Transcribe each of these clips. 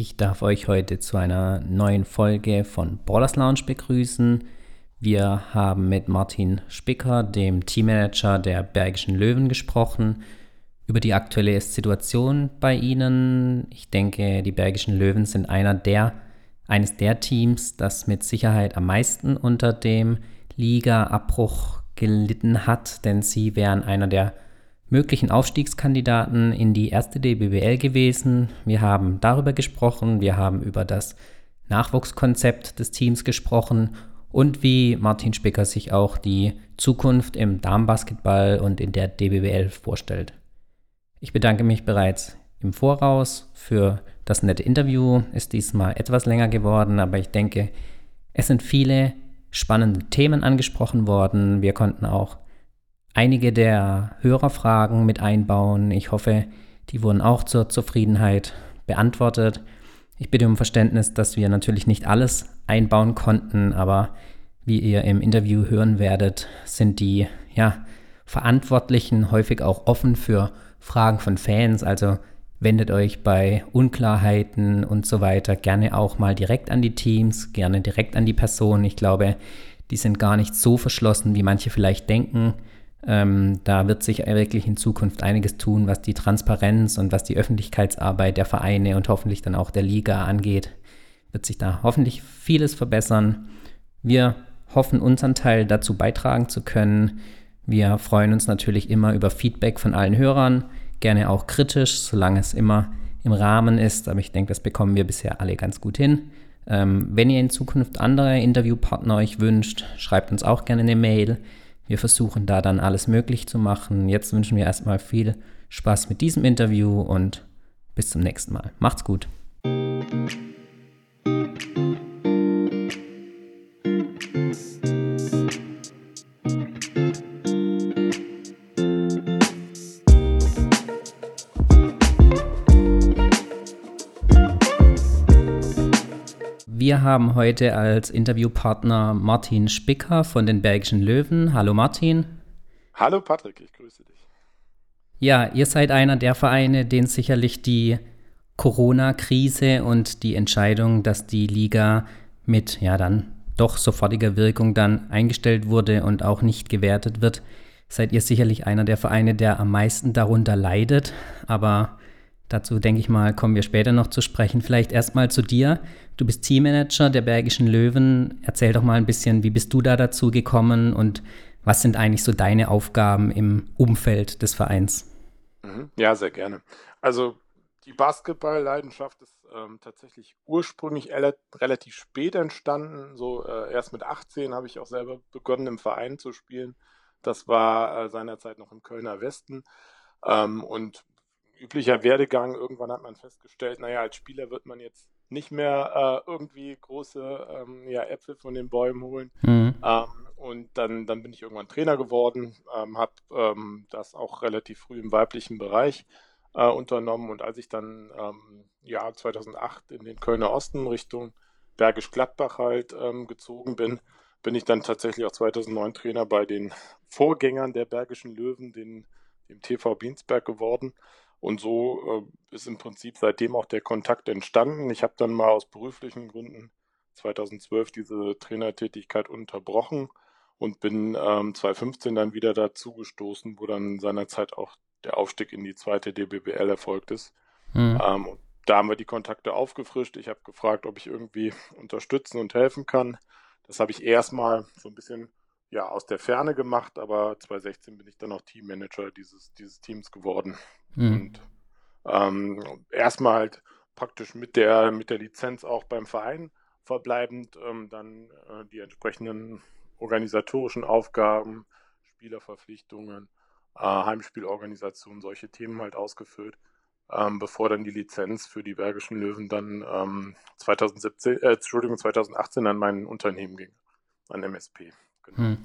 Ich darf euch heute zu einer neuen Folge von Ballers Lounge begrüßen. Wir haben mit Martin Spicker, dem Teammanager der Bergischen Löwen, gesprochen über die aktuelle Situation bei ihnen. Ich denke, die Bergischen Löwen sind einer der, eines der Teams, das mit Sicherheit am meisten unter dem Liga-Abbruch gelitten hat, denn sie wären einer der möglichen Aufstiegskandidaten in die erste DBBL gewesen. Wir haben darüber gesprochen, wir haben über das Nachwuchskonzept des Teams gesprochen und wie Martin Spicker sich auch die Zukunft im Damenbasketball und in der DBBL vorstellt. Ich bedanke mich bereits im Voraus für das nette Interview. Ist diesmal etwas länger geworden, aber ich denke, es sind viele spannende Themen angesprochen worden. Wir konnten auch einige der Hörerfragen mit einbauen. Ich hoffe, die wurden auch zur Zufriedenheit beantwortet. Ich bitte um Verständnis, dass wir natürlich nicht alles einbauen konnten, aber wie ihr im Interview hören werdet, sind die ja, Verantwortlichen häufig auch offen für Fragen von Fans. Also wendet euch bei Unklarheiten und so weiter gerne auch mal direkt an die Teams, gerne direkt an die Personen. Ich glaube, die sind gar nicht so verschlossen, wie manche vielleicht denken. Ähm, da wird sich wirklich in Zukunft einiges tun, was die Transparenz und was die Öffentlichkeitsarbeit der Vereine und hoffentlich dann auch der Liga angeht. Wird sich da hoffentlich vieles verbessern. Wir hoffen, unseren Teil dazu beitragen zu können. Wir freuen uns natürlich immer über Feedback von allen Hörern, gerne auch kritisch, solange es immer im Rahmen ist. Aber ich denke, das bekommen wir bisher alle ganz gut hin. Ähm, wenn ihr in Zukunft andere Interviewpartner euch wünscht, schreibt uns auch gerne eine Mail. Wir versuchen da dann alles möglich zu machen. Jetzt wünschen wir erstmal viel Spaß mit diesem Interview und bis zum nächsten Mal. Macht's gut. Wir haben heute als Interviewpartner Martin Spicker von den Bergischen Löwen. Hallo Martin. Hallo Patrick, ich grüße dich. Ja, ihr seid einer der Vereine, den sicherlich die Corona-Krise und die Entscheidung, dass die Liga mit ja dann doch sofortiger Wirkung dann eingestellt wurde und auch nicht gewertet wird, seid ihr sicherlich einer der Vereine, der am meisten darunter leidet. Aber Dazu denke ich mal, kommen wir später noch zu sprechen. Vielleicht erstmal zu dir. Du bist Teammanager der Bergischen Löwen. Erzähl doch mal ein bisschen, wie bist du da dazu gekommen und was sind eigentlich so deine Aufgaben im Umfeld des Vereins? Mhm. Ja, sehr gerne. Also die Basketball-Leidenschaft ist ähm, tatsächlich ursprünglich relativ spät entstanden. So äh, erst mit 18 habe ich auch selber begonnen, im Verein zu spielen. Das war äh, seinerzeit noch im Kölner Westen. Ähm, und üblicher Werdegang. Irgendwann hat man festgestellt, naja, als Spieler wird man jetzt nicht mehr äh, irgendwie große ähm, ja, Äpfel von den Bäumen holen. Mhm. Ähm, und dann, dann bin ich irgendwann Trainer geworden, ähm, habe ähm, das auch relativ früh im weiblichen Bereich äh, unternommen. Und als ich dann ähm, ja 2008 in den Kölner Osten Richtung Bergisch Gladbach halt ähm, gezogen bin, bin ich dann tatsächlich auch 2009 Trainer bei den Vorgängern der Bergischen Löwen, den, dem TV Biensberg geworden. Und so äh, ist im Prinzip seitdem auch der Kontakt entstanden. Ich habe dann mal aus beruflichen Gründen 2012 diese Trainertätigkeit unterbrochen und bin ähm, 2015 dann wieder dazu gestoßen, wo dann seinerzeit auch der Aufstieg in die zweite DBBL erfolgt ist. Mhm. Ähm, da haben wir die Kontakte aufgefrischt. Ich habe gefragt, ob ich irgendwie unterstützen und helfen kann. Das habe ich erstmal so ein bisschen ja, aus der Ferne gemacht, aber 2016 bin ich dann auch Teammanager dieses, dieses Teams geworden. Mhm. Und ähm, erstmal halt praktisch mit der, mit der Lizenz auch beim Verein verbleibend, ähm, dann äh, die entsprechenden organisatorischen Aufgaben, Spielerverpflichtungen, äh, Heimspielorganisation, solche Themen halt ausgefüllt, ähm, bevor dann die Lizenz für die Bergischen Löwen dann ähm, 2017, äh, Entschuldigung, 2018 an mein Unternehmen ging, an MSP. Genau. Hm.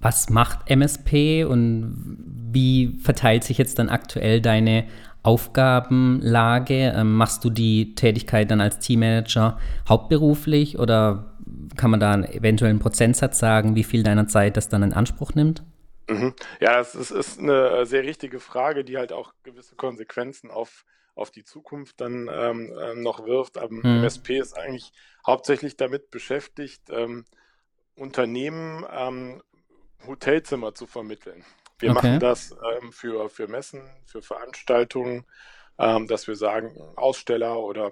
Was macht MSP und wie verteilt sich jetzt dann aktuell deine Aufgabenlage? Ähm, machst du die Tätigkeit dann als Teammanager hauptberuflich oder kann man da einen eventuellen Prozentsatz sagen, wie viel deiner Zeit das dann in Anspruch nimmt? Mhm. Ja, das ist, ist, eine sehr richtige Frage, die halt auch gewisse Konsequenzen auf, auf die Zukunft dann ähm, äh, noch wirft. Aber mhm. MSP ist eigentlich hauptsächlich damit beschäftigt, ähm, Unternehmen ähm, Hotelzimmer zu vermitteln. Wir okay. machen das ähm, für, für Messen, für Veranstaltungen, ähm, dass wir sagen, Aussteller oder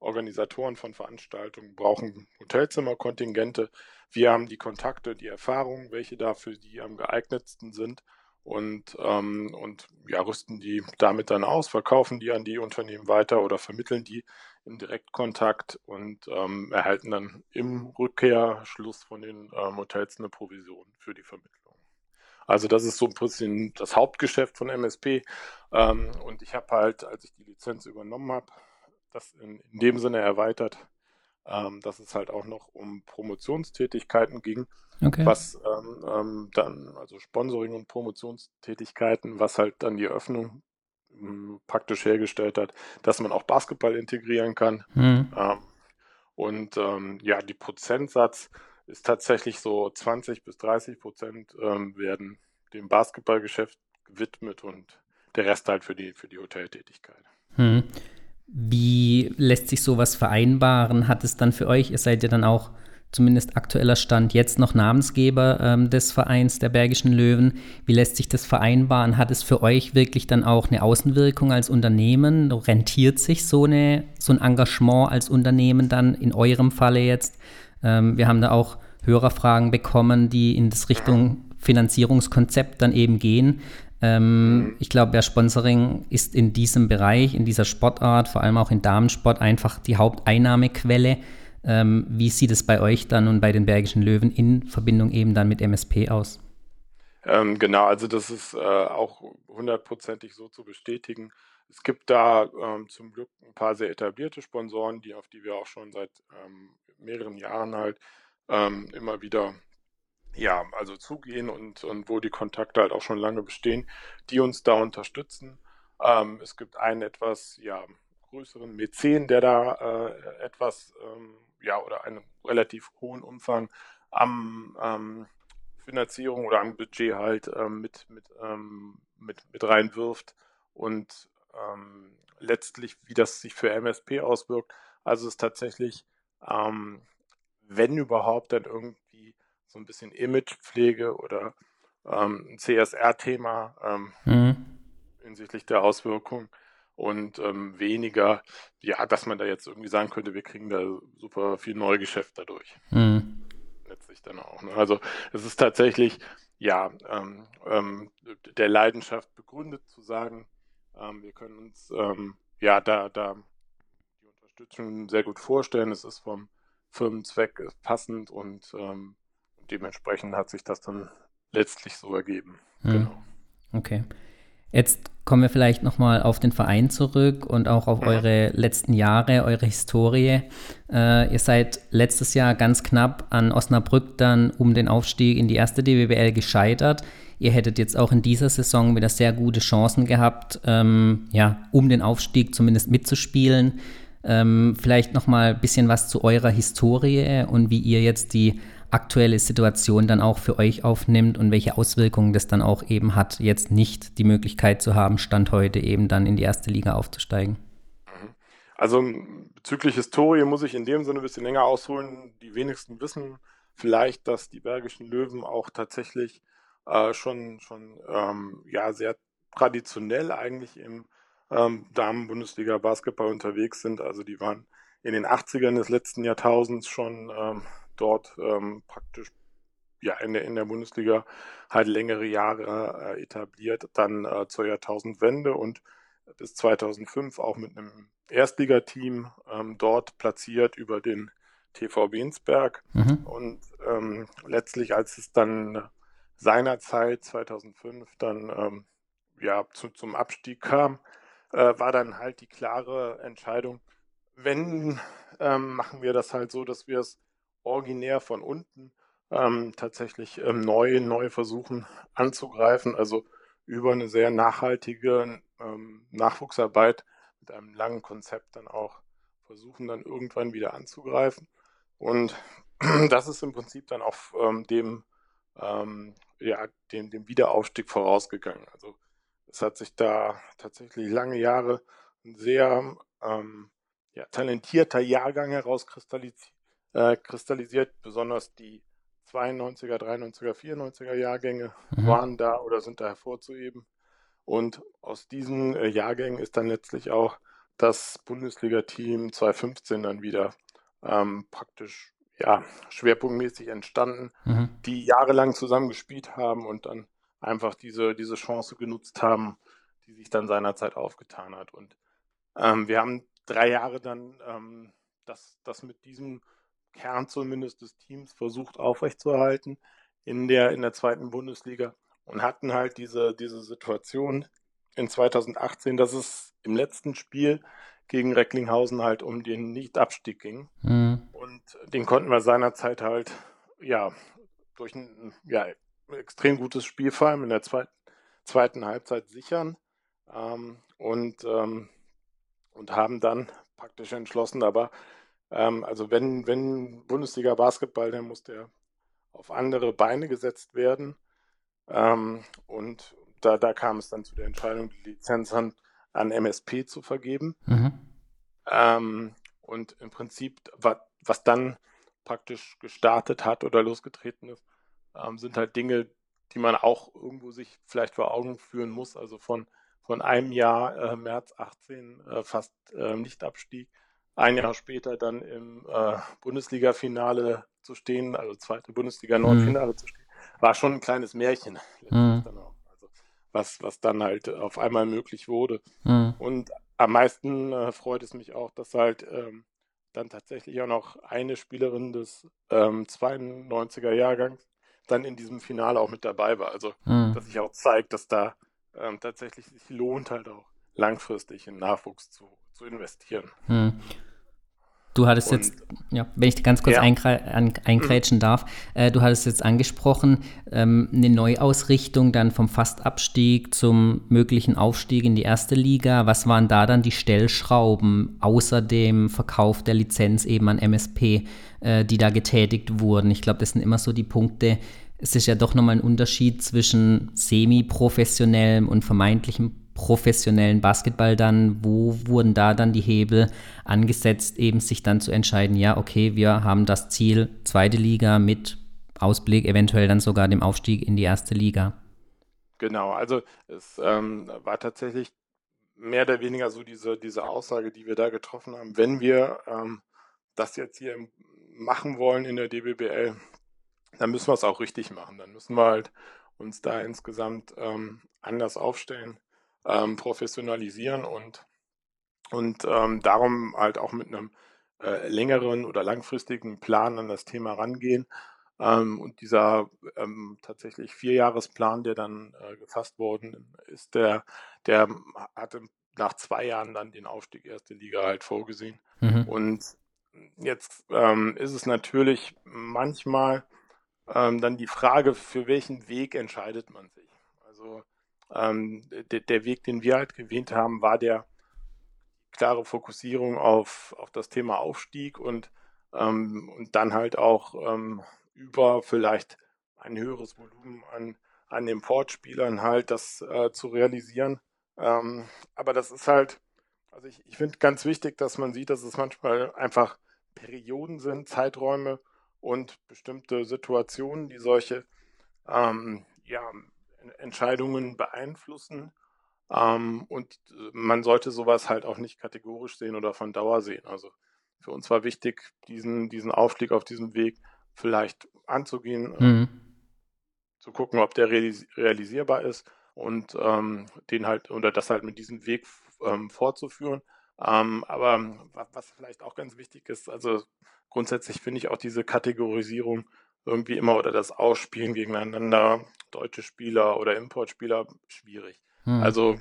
Organisatoren von Veranstaltungen brauchen Hotelzimmerkontingente. Wir haben die Kontakte, die Erfahrung, welche da für die am geeignetsten sind und, ähm, und ja, rüsten die damit dann aus, verkaufen die an die Unternehmen weiter oder vermitteln die im Direktkontakt und ähm, erhalten dann im Rückkehrschluss von den ähm, Hotels eine Provision für die Vermittlung. Also das ist so ein bisschen das Hauptgeschäft von MSP. Ähm, und ich habe halt, als ich die Lizenz übernommen habe, das in, in dem Sinne erweitert, ähm, dass es halt auch noch um Promotionstätigkeiten ging, okay. was ähm, ähm, dann, also Sponsoring und Promotionstätigkeiten, was halt dann die Öffnung praktisch hergestellt hat, dass man auch Basketball integrieren kann. Mhm. und ähm, ja, die Prozentsatz ist tatsächlich so 20 bis 30 Prozent ähm, werden dem Basketballgeschäft gewidmet und der Rest halt für die, für die Hoteltätigkeit. Mhm. Wie lässt sich sowas vereinbaren? Hat es dann für euch, ihr seid ja dann auch zumindest aktueller Stand jetzt noch Namensgeber ähm, des Vereins der Bergischen Löwen. Wie lässt sich das vereinbaren? Hat es für euch wirklich dann auch eine Außenwirkung als Unternehmen? Rentiert sich so, eine, so ein Engagement als Unternehmen dann in eurem Falle jetzt? Ähm, wir haben da auch Hörerfragen bekommen, die in das Richtung Finanzierungskonzept dann eben gehen. Ähm, mhm. Ich glaube, ja, Sponsoring ist in diesem Bereich, in dieser Sportart, vor allem auch in Damensport, einfach die Haupteinnahmequelle. Ähm, wie sieht es bei euch dann und bei den Bergischen Löwen in Verbindung eben dann mit MSP aus? Ähm, genau, also das ist äh, auch hundertprozentig so zu bestätigen. Es gibt da ähm, zum Glück ein paar sehr etablierte Sponsoren, die, auf die wir auch schon seit ähm, mehreren Jahren halt ähm, immer wieder ja, also zugehen und, und wo die Kontakte halt auch schon lange bestehen, die uns da unterstützen. Ähm, es gibt einen etwas ja, größeren Mäzen, der da äh, etwas, ähm, ja, oder einen relativ hohen Umfang am ähm, Finanzierung oder am Budget halt ähm, mit, mit, ähm, mit, mit reinwirft und ähm, letztlich, wie das sich für MSP auswirkt. Also es ist tatsächlich, wenn überhaupt, dann irgendwie so ein bisschen Imagepflege oder ähm, ein CSR-Thema ähm, mhm. hinsichtlich der Auswirkungen und ähm, weniger, ja, dass man da jetzt irgendwie sagen könnte, wir kriegen da super viel Neugeschäft dadurch. Mhm. Letztlich dann auch. Ne? Also es ist tatsächlich, ja, ähm, ähm, der Leidenschaft begründet zu sagen, ähm, wir können uns, ähm, ja, da, da die Unterstützung sehr gut vorstellen. Es ist vom Firmenzweck passend und ähm, dementsprechend hat sich das dann letztlich so ergeben. Mhm. Genau. Okay. Jetzt kommen wir vielleicht nochmal auf den Verein zurück und auch auf mhm. eure letzten Jahre, eure Historie. Äh, ihr seid letztes Jahr ganz knapp an Osnabrück dann um den Aufstieg in die erste DWBL gescheitert. Ihr hättet jetzt auch in dieser Saison wieder sehr gute Chancen gehabt, ähm, ja, um den Aufstieg zumindest mitzuspielen. Ähm, vielleicht nochmal ein bisschen was zu eurer Historie und wie ihr jetzt die aktuelle Situation dann auch für euch aufnimmt und welche Auswirkungen das dann auch eben hat, jetzt nicht die Möglichkeit zu haben, Stand heute eben dann in die erste Liga aufzusteigen. Mhm. Also bezüglich Historie muss ich in dem Sinne ein bisschen länger ausholen. Die wenigsten wissen vielleicht, dass die Bergischen Löwen auch tatsächlich äh, schon, schon ähm, ja, sehr traditionell eigentlich im ähm, Damen-Bundesliga Basketball unterwegs sind. Also die waren in den 80ern des letzten Jahrtausends schon ähm, dort ähm, praktisch ja in der, in der Bundesliga halt längere Jahre äh, etabliert, dann äh, zur Jahrtausendwende und bis 2005 auch mit einem Erstligateam ähm, dort platziert über den TV Bensberg. Mhm. Und ähm, letztlich, als es dann seinerzeit 2005 dann ähm, ja zu, zum Abstieg kam, äh, war dann halt die klare Entscheidung, wenn ähm, machen wir das halt so, dass wir es originär von unten ähm, tatsächlich ähm, neu, neu versuchen anzugreifen, also über eine sehr nachhaltige ähm, Nachwuchsarbeit mit einem langen Konzept dann auch versuchen, dann irgendwann wieder anzugreifen. Und das ist im Prinzip dann auch ähm, dem, ähm, ja, dem, dem Wiederaufstieg vorausgegangen. Also es hat sich da tatsächlich lange Jahre ein sehr ähm, ja, talentierter Jahrgang herauskristallisiert, äh, kristallisiert. Besonders die 92er, 93er, 94er Jahrgänge mhm. waren da oder sind da hervorzuheben. Und aus diesen äh, Jahrgängen ist dann letztlich auch das Bundesliga-Team 2015 dann wieder ähm, praktisch ja, schwerpunktmäßig entstanden, mhm. die jahrelang zusammen gespielt haben und dann einfach diese, diese Chance genutzt haben, die sich dann seinerzeit aufgetan hat. Und ähm, wir haben drei Jahre dann ähm, das, das mit diesem Kern zumindest des Teams versucht aufrechtzuerhalten in der, in der zweiten Bundesliga und hatten halt diese, diese Situation in 2018, dass es im letzten Spiel gegen Recklinghausen halt um den Nichtabstieg ging. Mhm. Und den konnten wir seinerzeit halt, ja, durch ein ja, extrem gutes Spiel vor allem in der zweiten, zweiten Halbzeit sichern. Ähm, und, ähm, und haben dann praktisch entschlossen, aber ähm, also wenn, wenn Bundesliga Basketball, dann muss der auf andere Beine gesetzt werden. Ähm, und da, da kam es dann zu der Entscheidung, die Lizenz an, an MSP zu vergeben. Mhm. Ähm, und im Prinzip, was, was dann praktisch gestartet hat oder losgetreten ist, ähm, sind halt Dinge, die man auch irgendwo sich vielleicht vor Augen führen muss. Also von, von einem Jahr, äh, März 18, äh, fast äh, Nichtabstieg, ein Jahr später dann im äh, Bundesliga-Finale zu stehen, also zweite Bundesliga-Nordfinale mhm. zu stehen, war schon ein kleines Märchen. Mhm. Also, was, was dann halt auf einmal möglich wurde. Mhm. Und am meisten äh, freut es mich auch, dass halt ähm, dann tatsächlich auch noch eine Spielerin des ähm, 92er Jahrgangs dann in diesem Finale auch mit dabei war. Also, mhm. dass sich auch zeigt, dass da ähm, tatsächlich sich lohnt, halt auch langfristig in Nachwuchs zu, zu investieren. Mhm. Du hattest und, jetzt, ja, wenn ich ganz kurz ja. eingrätschen mhm. darf, äh, du hattest jetzt angesprochen, ähm, eine Neuausrichtung dann vom Fastabstieg zum möglichen Aufstieg in die erste Liga. Was waren da dann die Stellschrauben außer dem Verkauf der Lizenz eben an MSP, äh, die da getätigt wurden? Ich glaube, das sind immer so die Punkte. Es ist ja doch nochmal ein Unterschied zwischen semi-professionellem und vermeintlichem professionellen Basketball dann, wo wurden da dann die Hebel angesetzt, eben sich dann zu entscheiden, ja, okay, wir haben das Ziel, zweite Liga mit Ausblick, eventuell dann sogar dem Aufstieg in die erste Liga. Genau, also es ähm, war tatsächlich mehr oder weniger so diese, diese Aussage, die wir da getroffen haben. Wenn wir ähm, das jetzt hier machen wollen in der DBBL, dann müssen wir es auch richtig machen. Dann müssen wir halt uns da insgesamt ähm, anders aufstellen ähm, professionalisieren und, und ähm, darum halt auch mit einem äh, längeren oder langfristigen Plan an das Thema rangehen. Ähm, und dieser ähm, tatsächlich Vierjahresplan, der dann äh, gefasst worden ist, der, der hatte nach zwei Jahren dann den Aufstieg erste Liga halt vorgesehen. Mhm. Und jetzt ähm, ist es natürlich manchmal ähm, dann die Frage, für welchen Weg entscheidet man sich. Also ähm, der, der, Weg, den wir halt gewählt haben, war der klare Fokussierung auf, auf das Thema Aufstieg und, ähm, und dann halt auch ähm, über vielleicht ein höheres Volumen an, an Importspielern halt das äh, zu realisieren. Ähm, aber das ist halt, also ich, ich finde ganz wichtig, dass man sieht, dass es manchmal einfach Perioden sind, Zeiträume und bestimmte Situationen, die solche ähm, ja, Entscheidungen beeinflussen. Ähm, und äh, man sollte sowas halt auch nicht kategorisch sehen oder von Dauer sehen. Also für uns war wichtig, diesen, diesen Aufstieg auf diesem Weg vielleicht anzugehen, äh, mhm. zu gucken, ob der realis realisierbar ist und ähm, den halt oder das halt mit diesem Weg ähm, fortzuführen. Ähm, aber was vielleicht auch ganz wichtig ist, also grundsätzlich finde ich auch diese Kategorisierung irgendwie immer oder das Ausspielen gegeneinander, deutsche Spieler oder Importspieler, schwierig. Hm. Also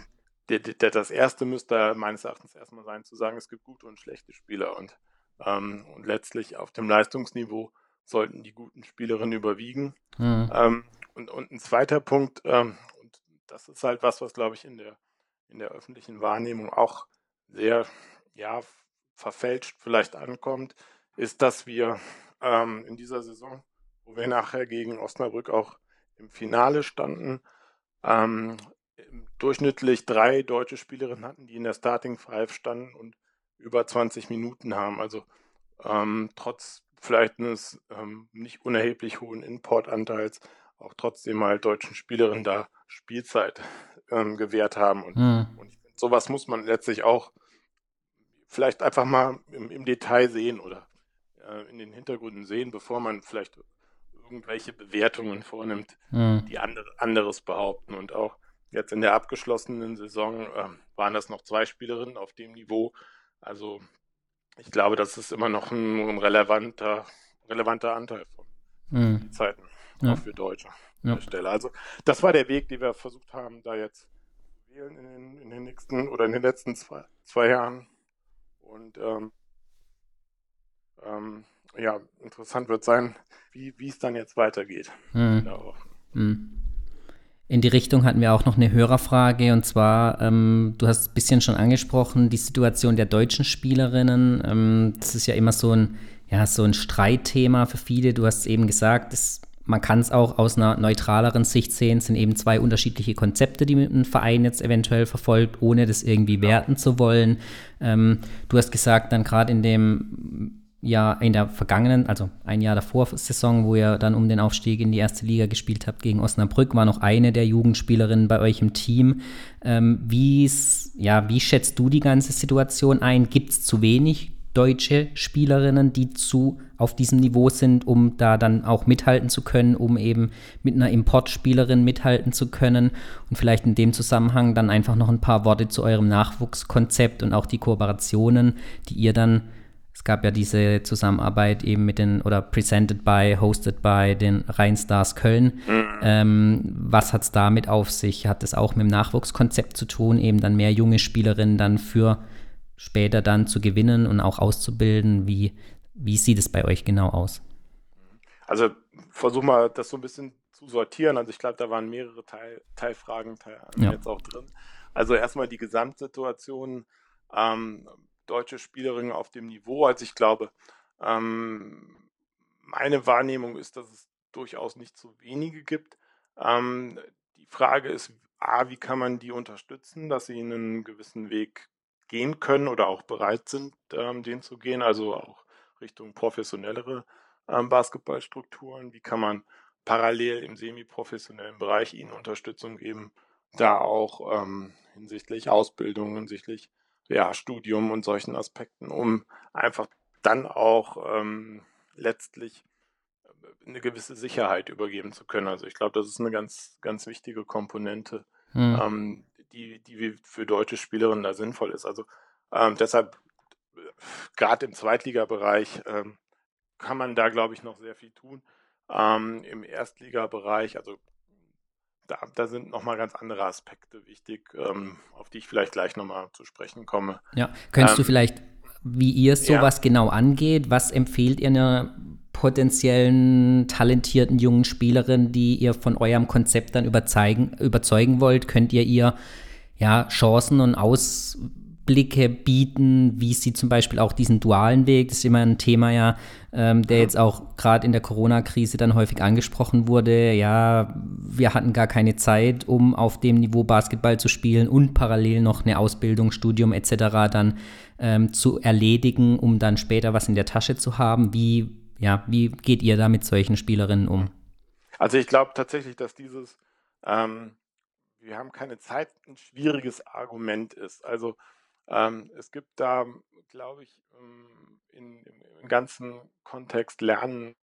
der, der, das erste müsste meines Erachtens erstmal sein, zu sagen, es gibt gute und schlechte Spieler und, ähm, und letztlich auf dem Leistungsniveau sollten die guten Spielerinnen überwiegen. Hm. Ähm, und, und ein zweiter Punkt, ähm, und das ist halt was, was glaube ich in der, in der öffentlichen Wahrnehmung auch sehr, ja, verfälscht vielleicht ankommt, ist, dass wir ähm, in dieser Saison wo wir nachher gegen Osnabrück auch im Finale standen, ähm, durchschnittlich drei deutsche Spielerinnen hatten, die in der Starting Five standen und über 20 Minuten haben. Also ähm, trotz vielleicht eines ähm, nicht unerheblich hohen Importanteils auch trotzdem mal deutschen Spielerinnen da Spielzeit ähm, gewährt haben. Und, hm. und ich find, sowas muss man letztlich auch vielleicht einfach mal im, im Detail sehen oder äh, in den Hintergründen sehen, bevor man vielleicht irgendwelche Bewertungen vornimmt, hm. die andere, anderes behaupten. Und auch jetzt in der abgeschlossenen Saison äh, waren das noch zwei Spielerinnen auf dem Niveau. Also ich glaube, das ist immer noch ein, ein relevanter, relevanter Anteil von hm. Zeiten, ja. auch für Deutsche ja. der Stelle. Also das war der Weg, den wir versucht haben, da jetzt zu wählen in den, in den nächsten oder in den letzten zwei, zwei Jahren. Und ähm, ähm, ja, interessant wird sein, wie, wie es dann jetzt weitergeht. Hm. Genau. Hm. In die Richtung hatten wir auch noch eine Hörerfrage und zwar, ähm, du hast ein bisschen schon angesprochen, die Situation der deutschen Spielerinnen. Ähm, das ist ja immer so ein, ja, so ein Streitthema für viele. Du hast eben gesagt, das, man kann es auch aus einer neutraleren Sicht sehen. Es sind eben zwei unterschiedliche Konzepte, die ein Verein jetzt eventuell verfolgt, ohne das irgendwie werten zu wollen. Ähm, du hast gesagt, dann gerade in dem Jahr, in der vergangenen, also ein Jahr davor Saison, wo ihr dann um den Aufstieg in die erste Liga gespielt habt gegen Osnabrück, war noch eine der Jugendspielerinnen bei euch im Team. Ähm, ja, wie schätzt du die ganze Situation ein? Gibt es zu wenig deutsche Spielerinnen, die zu auf diesem Niveau sind, um da dann auch mithalten zu können, um eben mit einer Importspielerin mithalten zu können und vielleicht in dem Zusammenhang dann einfach noch ein paar Worte zu eurem Nachwuchskonzept und auch die Kooperationen, die ihr dann es gab ja diese Zusammenarbeit eben mit den, oder presented by, hosted by den Rheinstars Köln. Mhm. Ähm, was hat es damit auf sich? Hat es auch mit dem Nachwuchskonzept zu tun, eben dann mehr junge Spielerinnen dann für später dann zu gewinnen und auch auszubilden? Wie, wie sieht es bei euch genau aus? Also versuch mal das so ein bisschen zu sortieren. Also ich glaube, da waren mehrere Teil, Teilfragen Teil, ja. jetzt auch drin. Also erstmal die Gesamtsituation. Ähm, deutsche Spielerinnen auf dem Niveau. Also ich glaube, ähm, meine Wahrnehmung ist, dass es durchaus nicht zu wenige gibt. Ähm, die Frage ist, A, wie kann man die unterstützen, dass sie einen gewissen Weg gehen können oder auch bereit sind, ähm, den zu gehen, also auch Richtung professionellere ähm, Basketballstrukturen. Wie kann man parallel im semi-professionellen Bereich ihnen Unterstützung geben, da auch ähm, hinsichtlich Ausbildung, hinsichtlich ja, Studium und solchen Aspekten, um einfach dann auch ähm, letztlich äh, eine gewisse Sicherheit übergeben zu können. Also ich glaube, das ist eine ganz, ganz wichtige Komponente, hm. ähm, die, die für deutsche Spielerinnen da sinnvoll ist. Also ähm, deshalb, gerade im Zweitligabereich, ähm, kann man da, glaube ich, noch sehr viel tun. Ähm, Im Erstligabereich, also da, da sind nochmal ganz andere Aspekte wichtig, ähm, auf die ich vielleicht gleich nochmal zu sprechen komme. Ja, könntest ähm, du vielleicht, wie ihr sowas ja. genau angeht, was empfehlt ihr einer potenziellen talentierten jungen Spielerin, die ihr von eurem Konzept dann überzeugen, wollt? Könnt ihr ihr ja Chancen und Aus Blicke bieten, wie sie zum Beispiel auch diesen dualen Weg, das ist immer ein Thema ja, ähm, der jetzt auch gerade in der Corona-Krise dann häufig angesprochen wurde. Ja, wir hatten gar keine Zeit, um auf dem Niveau Basketball zu spielen und parallel noch eine Ausbildung, Studium etc. dann ähm, zu erledigen, um dann später was in der Tasche zu haben. Wie, ja, wie geht ihr da mit solchen Spielerinnen um? Also ich glaube tatsächlich, dass dieses ähm, wir haben keine Zeit ein schwieriges Argument ist. Also ähm, es gibt da, glaube ich, ähm, in, im ganzen Kontext Lernen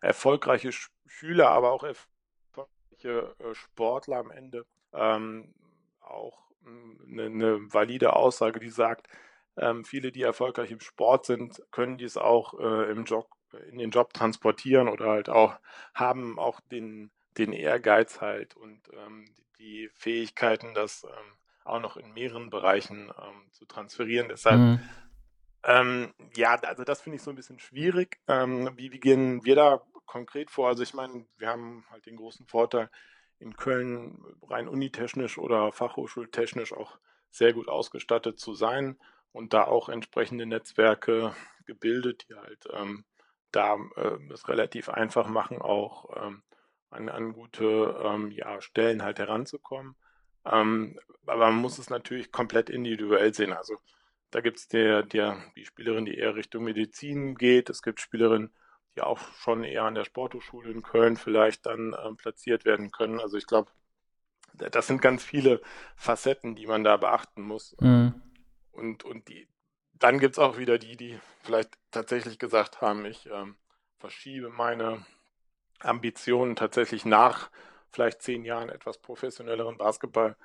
erfolgreiche Schüler, aber auch erfolgreiche äh, Sportler am Ende ähm, auch eine, eine, valide Aussage, die sagt, ähm, viele, die erfolgreich im Sport sind, können dies auch äh, im Job, in den Job transportieren oder halt auch haben auch den, den Ehrgeiz halt und ähm, die Fähigkeiten, das ähm, auch noch in mehreren Bereichen ähm, zu transferieren. Deshalb, mhm. ähm, ja, also das finde ich so ein bisschen schwierig. Ähm, wie, wie gehen wir da konkret vor? Also ich meine, wir haben halt den großen Vorteil, in Köln rein unitechnisch oder fachhochschultechnisch auch sehr gut ausgestattet zu sein und da auch entsprechende Netzwerke gebildet, die halt ähm, da äh, es relativ einfach machen, auch ähm, an, an gute ähm, ja, Stellen halt heranzukommen. Ähm, aber man muss es natürlich komplett individuell sehen. Also da gibt es der, der, die Spielerin, die eher Richtung Medizin geht. Es gibt Spielerinnen, die auch schon eher an der Sporthochschule in Köln vielleicht dann ähm, platziert werden können. Also ich glaube, das sind ganz viele Facetten, die man da beachten muss. Mhm. Und, und die, dann gibt es auch wieder die, die vielleicht tatsächlich gesagt haben, ich ähm, verschiebe meine Ambitionen tatsächlich nach vielleicht zehn Jahren etwas professionelleren Basketball.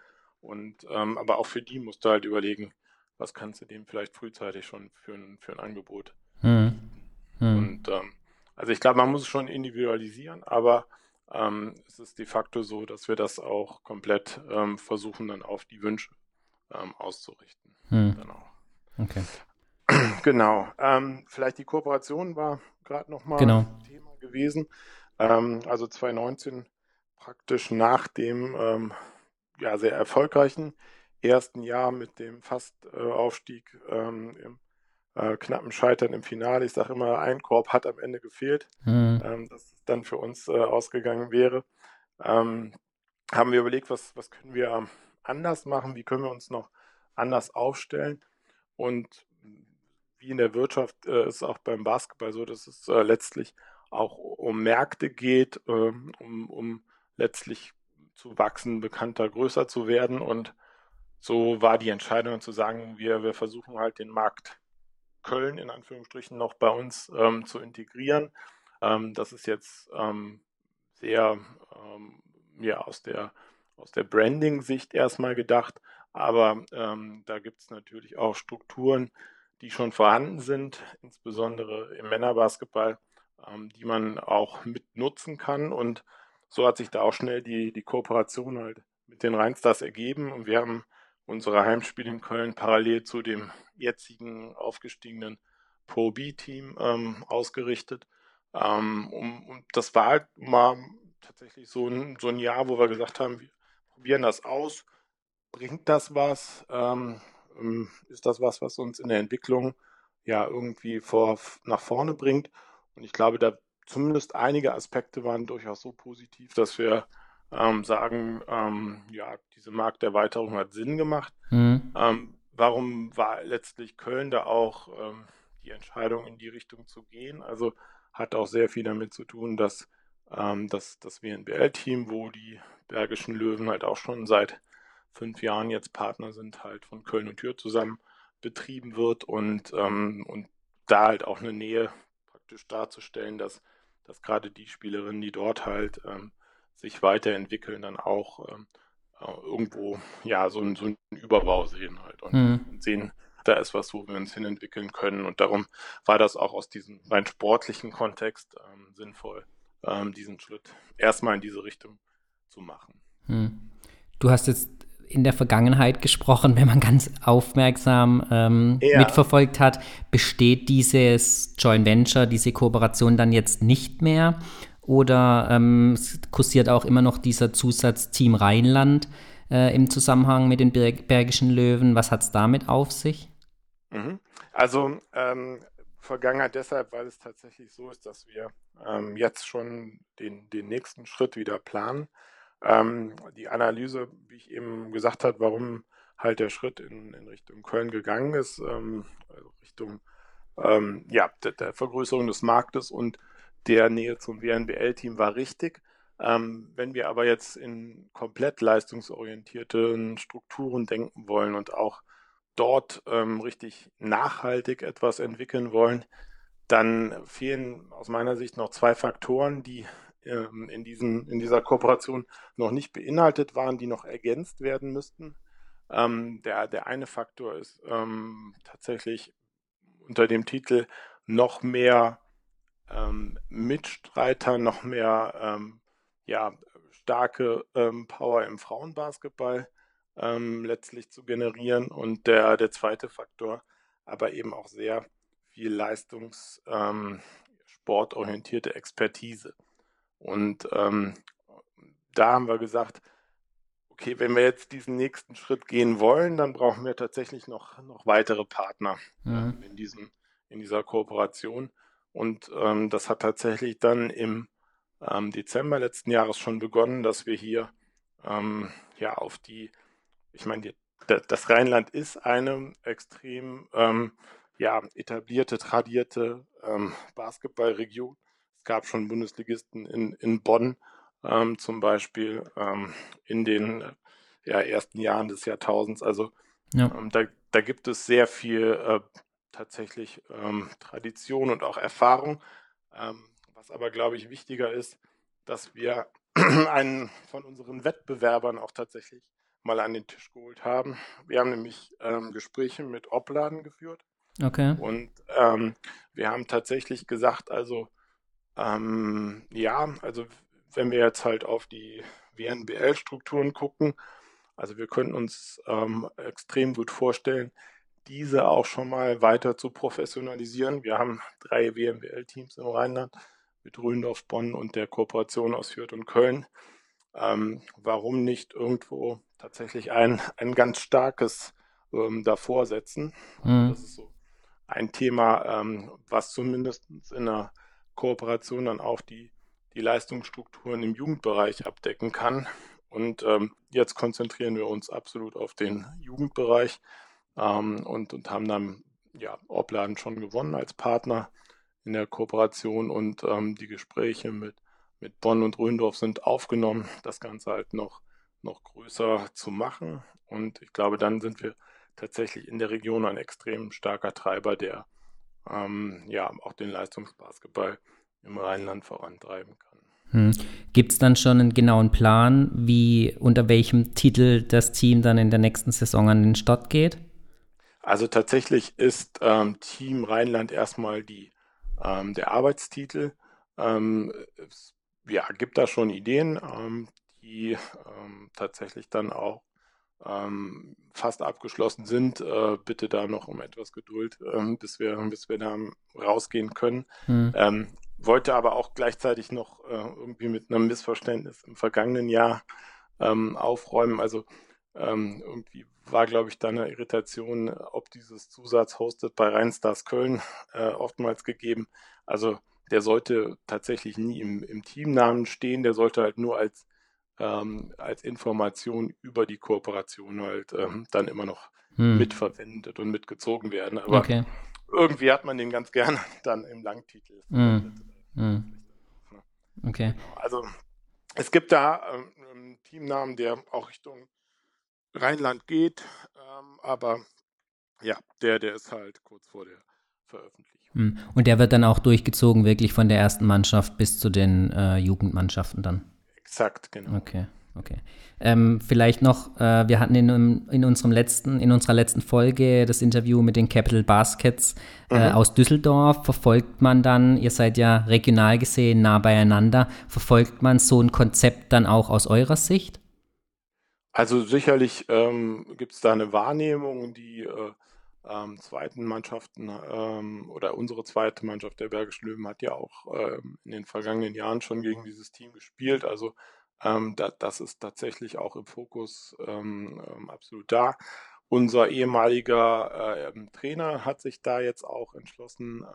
Und ähm, aber auch für die musst du halt überlegen, was kannst du dem vielleicht frühzeitig schon für ein, für ein Angebot. Mhm. Mhm. Und ähm, also ich glaube, man muss es schon individualisieren, aber ähm, es ist de facto so, dass wir das auch komplett ähm, versuchen, dann auf die Wünsche ähm, auszurichten. Mhm. Genau. Okay. Genau. Ähm, vielleicht die Kooperation war gerade nochmal genau. Thema gewesen. Ähm, also 2019 praktisch nach dem ähm, ja, sehr erfolgreichen ersten Jahr mit dem Fastaufstieg äh, ähm, im äh, knappen Scheitern im Finale. Ich sage immer, ein Korb hat am Ende gefehlt, mhm. ähm, dass es dann für uns äh, ausgegangen wäre. Ähm, haben wir überlegt, was, was können wir anders machen, wie können wir uns noch anders aufstellen. Und wie in der Wirtschaft äh, ist auch beim Basketball so, dass es äh, letztlich auch um Märkte geht, ähm, um, um letztlich zu wachsen, bekannter, größer zu werden. Und so war die Entscheidung zu sagen, wir, wir versuchen halt den Markt Köln in Anführungsstrichen noch bei uns ähm, zu integrieren. Ähm, das ist jetzt ähm, sehr ähm, ja, aus der, aus der Branding-Sicht erstmal gedacht, aber ähm, da gibt es natürlich auch Strukturen, die schon vorhanden sind, insbesondere im Männerbasketball, ähm, die man auch mit nutzen kann. Und so hat sich da auch schnell die, die Kooperation halt mit den Rheinstars ergeben. Und wir haben unsere Heimspiele in Köln parallel zu dem jetzigen aufgestiegenen Pro B-Team ähm, ausgerichtet. Ähm, um, und das war halt mal tatsächlich so ein, so ein Jahr, wo wir gesagt haben, wir probieren das aus. Bringt das was? Ähm, ähm, ist das was, was uns in der Entwicklung ja irgendwie vor, nach vorne bringt? Und ich glaube, da zumindest einige Aspekte waren durchaus so positiv, dass wir ähm, sagen, ähm, ja, diese Markterweiterung hat Sinn gemacht. Mhm. Ähm, warum war letztlich Köln da auch ähm, die Entscheidung in die Richtung zu gehen? Also hat auch sehr viel damit zu tun, dass ähm, das, das WNBL-Team, wo die Bergischen Löwen halt auch schon seit fünf Jahren jetzt Partner sind, halt von Köln und Tür zusammen betrieben wird und, ähm, und da halt auch eine Nähe praktisch darzustellen, dass, dass gerade die Spielerinnen, die dort halt ähm, sich weiterentwickeln, dann auch ähm, äh, irgendwo ja so, ein, so einen Überbau sehen halt und mhm. sehen, da ist was, wo wir uns hin entwickeln können. Und darum war das auch aus diesem rein sportlichen Kontext ähm, sinnvoll, ähm, diesen Schritt erstmal in diese Richtung zu machen. Mhm. Du hast jetzt in der Vergangenheit gesprochen, wenn man ganz aufmerksam ähm, ja. mitverfolgt hat, besteht dieses Joint Venture, diese Kooperation dann jetzt nicht mehr? Oder ähm, kursiert auch immer noch dieser Zusatz Team Rheinland äh, im Zusammenhang mit den Berg Bergischen Löwen? Was hat es damit auf sich? Mhm. Also ähm, Vergangenheit deshalb, weil es tatsächlich so ist, dass wir ähm, jetzt schon den, den nächsten Schritt wieder planen. Ähm, die Analyse, wie ich eben gesagt habe, warum halt der Schritt in, in Richtung Köln gegangen ist, ähm, also Richtung ähm, ja, der, der, Vergrößerung des Marktes und der Nähe zum WNBL-Team war richtig. Ähm, wenn wir aber jetzt in komplett leistungsorientierten Strukturen denken wollen und auch dort ähm, richtig nachhaltig etwas entwickeln wollen, dann fehlen aus meiner Sicht noch zwei Faktoren, die ähm, in, diesen, in dieser Kooperation noch nicht beinhaltet waren, die noch ergänzt werden müssten. Ähm, der, der eine Faktor ist ähm, tatsächlich unter dem Titel noch mehr ähm, Mitstreiter, noch mehr ähm, ja, starke Power im Frauenbasketball letztlich zu generieren. Und der, der zweite Faktor, aber eben auch sehr viel leistungssportorientierte Expertise. Und ähm, da haben wir gesagt, okay, wenn wir jetzt diesen nächsten Schritt gehen wollen, dann brauchen wir tatsächlich noch, noch weitere Partner mhm. äh, in, diesem, in dieser Kooperation. Und ähm, das hat tatsächlich dann im ähm, Dezember letzten Jahres schon begonnen, dass wir hier ähm, ja auf die, ich meine, das Rheinland ist eine extrem ähm, ja, etablierte, tradierte ähm, Basketballregion. Es gab schon Bundesligisten in, in Bonn ähm, zum Beispiel ähm, in den ja, ersten Jahren des Jahrtausends. Also ja. Ähm, da, da gibt es sehr viel äh, tatsächlich ähm, Tradition und auch Erfahrung. Ähm, was aber, glaube ich, wichtiger ist, dass wir einen von unseren Wettbewerbern auch tatsächlich mal an den Tisch geholt haben. Wir haben nämlich ähm, Gespräche mit Opladen geführt. Okay. Und wir haben tatsächlich gesagt, also ähm, ja, also wenn wir jetzt halt auf die WNBL-Strukturen gucken, also wir könnten uns ähm, extrem gut vorstellen, diese auch schon mal weiter zu professionalisieren. Wir haben drei WNBL-Teams im Rheinland mit Rühendorf, Bonn und der Kooperation aus Fürth und Köln. Ähm, warum nicht irgendwo tatsächlich ein, ein ganz starkes ähm, davor setzen? Mhm. Das ist so ein Thema, ähm, was zumindest in der Kooperation dann auch die, die Leistungsstrukturen im Jugendbereich abdecken kann. Und ähm, jetzt konzentrieren wir uns absolut auf den Jugendbereich ähm, und, und haben dann ja, Opladen schon gewonnen als Partner in der Kooperation und ähm, die Gespräche mit, mit Bonn und Röndorf sind aufgenommen, das Ganze halt noch, noch größer zu machen. Und ich glaube, dann sind wir tatsächlich in der Region ein extrem starker Treiber, der ähm, ja auch den Leistungsbasketball im Rheinland vorantreiben kann. Hm. Gibt es dann schon einen genauen Plan, wie unter welchem Titel das Team dann in der nächsten Saison an den Start geht? Also tatsächlich ist ähm, Team Rheinland erstmal die, ähm, der Arbeitstitel. Ähm, es ja, gibt da schon Ideen, ähm, die ähm, tatsächlich dann auch ähm, fast abgeschlossen sind. Äh, bitte da noch um etwas Geduld, ähm, bis, wir, bis wir da rausgehen können. Hm. Ähm, wollte aber auch gleichzeitig noch äh, irgendwie mit einem Missverständnis im vergangenen Jahr ähm, aufräumen. Also ähm, irgendwie war, glaube ich, da eine Irritation, ob dieses Zusatz hostet bei Rheinstars Köln äh, oftmals gegeben. Also der sollte tatsächlich nie im, im Teamnamen stehen, der sollte halt nur als ähm, als Information über die Kooperation halt ähm, dann immer noch hm. mitverwendet und mitgezogen werden. Aber okay. irgendwie hat man den ganz gerne dann im Langtitel. Hm. Hm. Okay. Genau. Also es gibt da ähm, einen Teamnamen, der auch Richtung Rheinland geht, ähm, aber ja, der, der ist halt kurz vor der Veröffentlichung. Hm. Und der wird dann auch durchgezogen, wirklich von der ersten Mannschaft bis zu den äh, Jugendmannschaften dann? Exakt, genau. Okay. Okay. Ähm, vielleicht noch, äh, wir hatten in, in, unserem letzten, in unserer letzten Folge das Interview mit den Capital Baskets äh, mhm. aus Düsseldorf. Verfolgt man dann, ihr seid ja regional gesehen nah beieinander, verfolgt man so ein Konzept dann auch aus eurer Sicht? Also sicherlich ähm, gibt es da eine Wahrnehmung, die äh, ähm, zweiten Mannschaften ähm, oder unsere zweite Mannschaft der Bergischen Löwen hat ja auch ähm, in den vergangenen Jahren schon gegen dieses Team gespielt. Also ähm, da, das ist tatsächlich auch im Fokus ähm, ähm, absolut da. Unser ehemaliger äh, Trainer hat sich da jetzt auch entschlossen,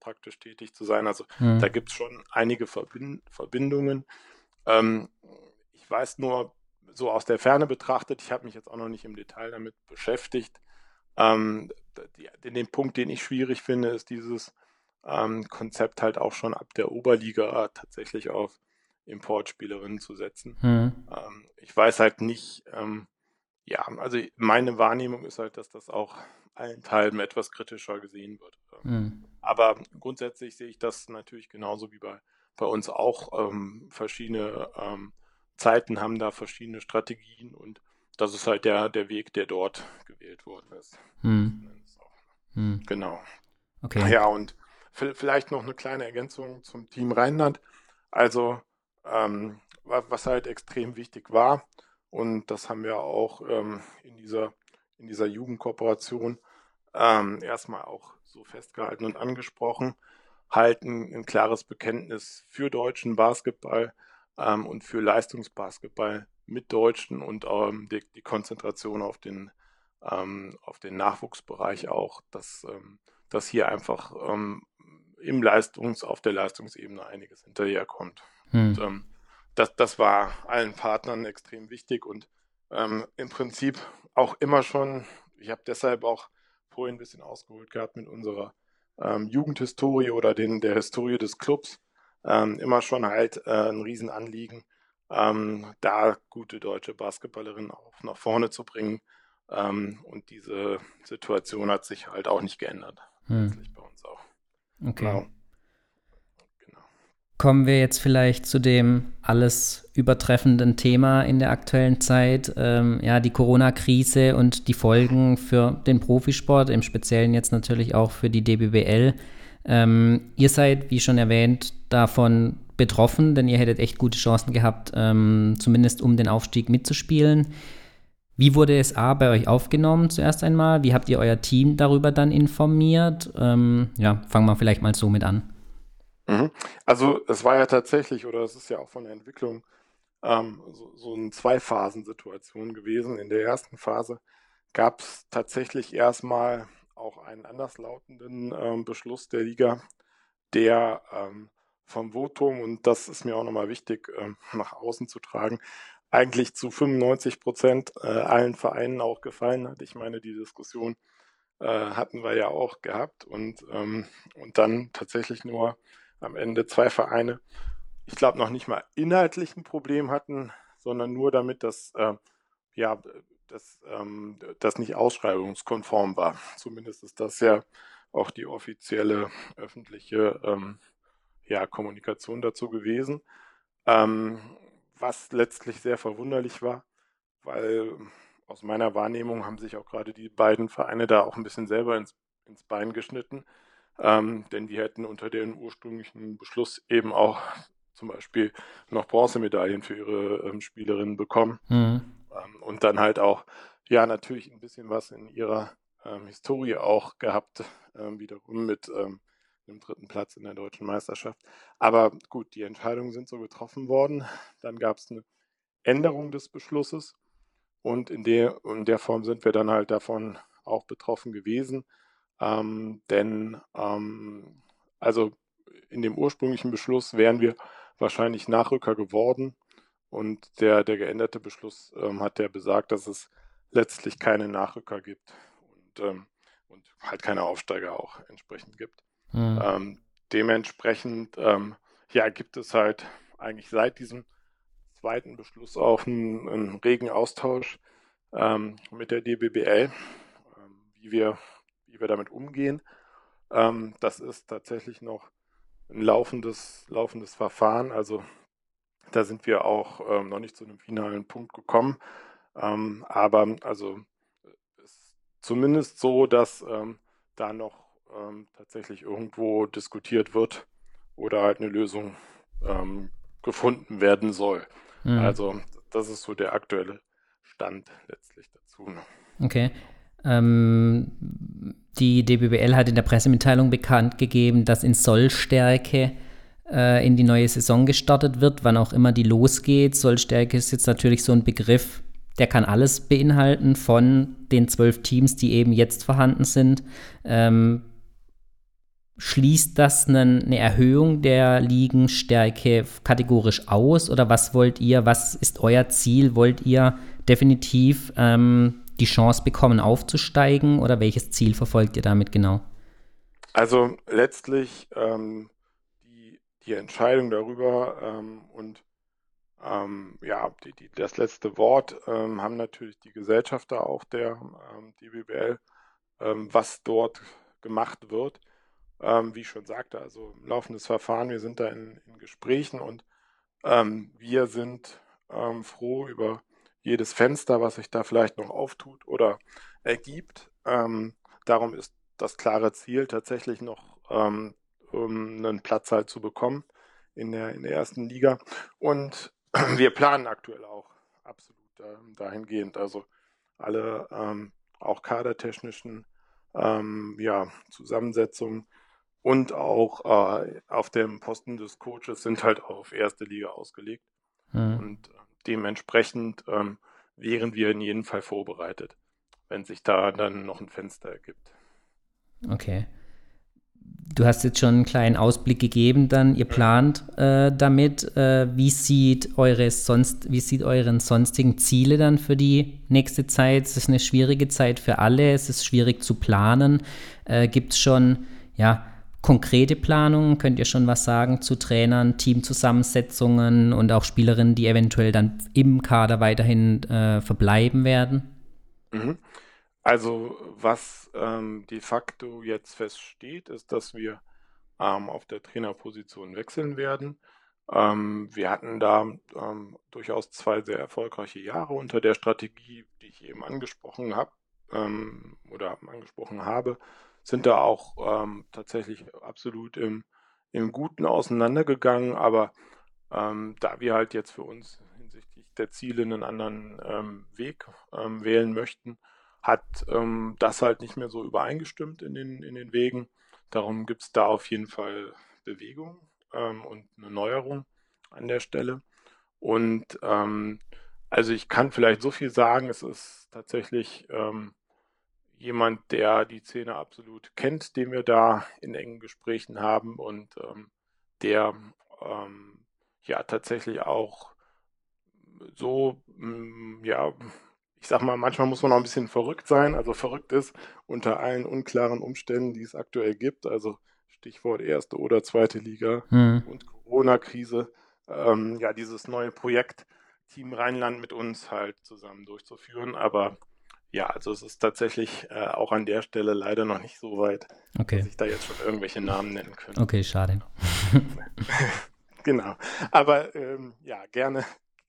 praktisch tätig zu sein. Also mhm. da gibt es schon einige Verbind Verbindungen. ich weiß nur, so aus der Ferne betrachtet, ich habe mich jetzt auch noch nicht im Detail damit beschäftigt, ähm, die, den Punkt, den ich schwierig finde, ist dieses ähm, Konzept halt auch schon ab der Oberliga tatsächlich auf Importspielerinnen zu setzen. Mhm. Ähm, ich weiß halt nicht, ähm, ja, also meine Wahrnehmung ist halt, dass das auch allen Teilen etwas kritischer gesehen wird. Mhm. Aber grundsätzlich sehe ich das natürlich genauso wie bei, bei uns auch. Ähm, verschiedene ähm, Zeiten haben da verschiedene Strategien und das ist halt der, der Weg, der dort gewählt worden ist. Hm. Hm. Genau. Okay. Ja, und vielleicht noch eine kleine Ergänzung zum Team Rheinland. Also, ähm, was halt extrem wichtig war, und das haben wir auch ähm, in, dieser, in dieser Jugendkooperation ähm, erstmal auch so festgehalten und angesprochen, halten ein klares Bekenntnis für deutschen Basketball ähm, und für Leistungsbasketball mit Deutschen und ähm, die, die, Konzentration auf den, ähm, auf den Nachwuchsbereich auch, dass, ähm, dass hier einfach ähm, im Leistungs-, auf der Leistungsebene einiges hinterherkommt. Hm. Und, ähm, das, das war allen Partnern extrem wichtig und ähm, im Prinzip auch immer schon, ich habe deshalb auch vorhin ein bisschen ausgeholt gehabt mit unserer Jugendhistorie oder den, der Historie des Clubs, immer schon halt äh, ein Riesenanliegen, ähm, da gute deutsche Basketballerinnen auch nach vorne zu bringen. Ähm, und diese Situation hat sich halt auch nicht geändert. Hm. bei uns auch. Okay. Genau. Kommen wir jetzt vielleicht zu dem alles übertreffenden Thema in der aktuellen Zeit, ähm, ja, die Corona-Krise und die Folgen für den Profisport, im Speziellen jetzt natürlich auch für die DBBL. Ähm, ihr seid, wie schon erwähnt, davon betroffen, denn ihr hättet echt gute Chancen gehabt, ähm, zumindest um den Aufstieg mitzuspielen. Wie wurde es A bei euch aufgenommen zuerst einmal? Wie habt ihr euer Team darüber dann informiert? Ähm, ja, fangen wir vielleicht mal so mit an. Mhm. Also es war ja tatsächlich, oder es ist ja auch von der Entwicklung ähm, so, so eine Zwei-Phasen-Situation gewesen. In der ersten Phase gab es tatsächlich erstmal auch einen anderslautenden ähm, Beschluss der Liga, der ähm, vom Votum, und das ist mir auch nochmal wichtig, ähm, nach außen zu tragen, eigentlich zu 95 Prozent äh, allen Vereinen auch gefallen hat. Ich meine, die Diskussion äh, hatten wir ja auch gehabt und, ähm, und dann tatsächlich nur am Ende zwei Vereine, ich glaube, noch nicht mal inhaltlich ein Problem hatten, sondern nur damit, dass äh, ja, dass ähm, das nicht ausschreibungskonform war. Zumindest ist das ja auch die offizielle öffentliche ähm, ja, Kommunikation dazu gewesen. Ähm, was letztlich sehr verwunderlich war, weil aus meiner Wahrnehmung haben sich auch gerade die beiden Vereine da auch ein bisschen selber ins, ins Bein geschnitten. Ähm, denn wir hätten unter dem ursprünglichen Beschluss eben auch zum Beispiel noch Bronzemedaillen für ihre ähm, Spielerinnen bekommen. Mhm. Ähm, und dann halt auch, ja, natürlich ein bisschen was in ihrer ähm, Historie auch gehabt, ähm, wiederum mit einem dritten Platz in der deutschen Meisterschaft. Aber gut, die Entscheidungen sind so getroffen worden. Dann gab es eine Änderung des Beschlusses und in der, in der Form sind wir dann halt davon auch betroffen gewesen. Ähm, denn ähm, also in dem ursprünglichen Beschluss wären wir wahrscheinlich Nachrücker geworden. Und der, der geänderte Beschluss ähm, hat ja besagt, dass es letztlich keine Nachrücker gibt und, ähm, und halt keine Aufsteiger auch entsprechend gibt. Mhm. Ähm, dementsprechend ähm, ja, gibt es halt eigentlich seit diesem zweiten Beschluss auch einen, einen regen Austausch ähm, mit der DBBL, ähm, wie wir wie wir damit umgehen. Ähm, das ist tatsächlich noch ein laufendes, laufendes Verfahren. Also da sind wir auch ähm, noch nicht zu einem finalen Punkt gekommen. Ähm, aber also ist zumindest so, dass ähm, da noch ähm, tatsächlich irgendwo diskutiert wird oder halt eine Lösung ähm, gefunden werden soll. Mhm. Also das ist so der aktuelle Stand letztlich dazu. Ne? Okay. Ähm, die DBBL hat in der Pressemitteilung bekannt gegeben, dass in Sollstärke äh, in die neue Saison gestartet wird, wann auch immer die losgeht. Sollstärke ist jetzt natürlich so ein Begriff, der kann alles beinhalten von den zwölf Teams, die eben jetzt vorhanden sind. Ähm, schließt das eine, Erhöhung der Ligenstärke kategorisch aus oder was wollt ihr, was ist euer Ziel? Wollt ihr definitiv ähm, die Chance bekommen, aufzusteigen oder welches Ziel verfolgt ihr damit genau? Also letztlich ähm, die, die Entscheidung darüber ähm, und ähm, ja, die, die, das letzte Wort ähm, haben natürlich die Gesellschafter auch der ähm, DBBL, was dort gemacht wird. Wie ich schon sagte, also laufendes Verfahren, wir sind da in, in Gesprächen und wir sind froh über jedes Fenster, was sich da vielleicht noch auftut oder ergibt. Ähm, darum ist das klare Ziel tatsächlich noch, ähm, um einen Platz halt zu bekommen in der, in der ersten Liga. Und wir planen aktuell auch absolut dahingehend. Also alle ähm, auch kadertechnischen ähm, ja, Zusammensetzungen und auch äh, auf dem Posten des Coaches sind halt auf erste Liga ausgelegt. Mhm. Und äh, dementsprechend ähm, wären wir in jedem Fall vorbereitet, wenn sich da dann noch ein Fenster ergibt. Okay. Du hast jetzt schon einen kleinen Ausblick gegeben, dann ihr plant äh, damit. Äh, wie sieht eure sonst, wie sieht euren sonstigen Ziele dann für die nächste Zeit? Es ist eine schwierige Zeit für alle, es ist schwierig zu planen. Äh, Gibt es schon ja, konkrete Planungen? Könnt ihr schon was sagen zu Trainern, Teamzusammensetzungen und auch Spielerinnen, die eventuell dann im Kader weiterhin äh, verbleiben werden? Mhm. Also was ähm, de facto jetzt feststeht, ist, dass wir ähm, auf der Trainerposition wechseln werden. Ähm, wir hatten da ähm, durchaus zwei sehr erfolgreiche Jahre unter der Strategie, die ich eben angesprochen habe ähm, oder angesprochen habe, sind da auch ähm, tatsächlich absolut im, im Guten auseinandergegangen. Aber da wir halt jetzt für uns hinsichtlich der Ziele einen anderen Weg wählen möchten, hat ähm, das halt nicht mehr so übereingestimmt in den, in den Wegen. Darum gibt es da auf jeden Fall Bewegung ähm, und eine Neuerung an der Stelle. Und ähm, also ich kann vielleicht so viel sagen, es ist tatsächlich ähm, jemand, der die Szene absolut kennt, den wir da in engen Gesprächen haben und ähm, der ähm, ja tatsächlich auch so mm, ja ich sag mal, manchmal muss man auch ein bisschen verrückt sein. Also verrückt ist unter allen unklaren Umständen, die es aktuell gibt. Also Stichwort erste oder zweite Liga mhm. und Corona-Krise. Ähm, ja, dieses neue Projekt Team Rheinland mit uns halt zusammen durchzuführen. Aber ja, also es ist tatsächlich äh, auch an der Stelle leider noch nicht so weit, okay. dass ich da jetzt schon irgendwelche Namen nennen könnte. Okay, schade. genau. Aber ähm, ja, gerne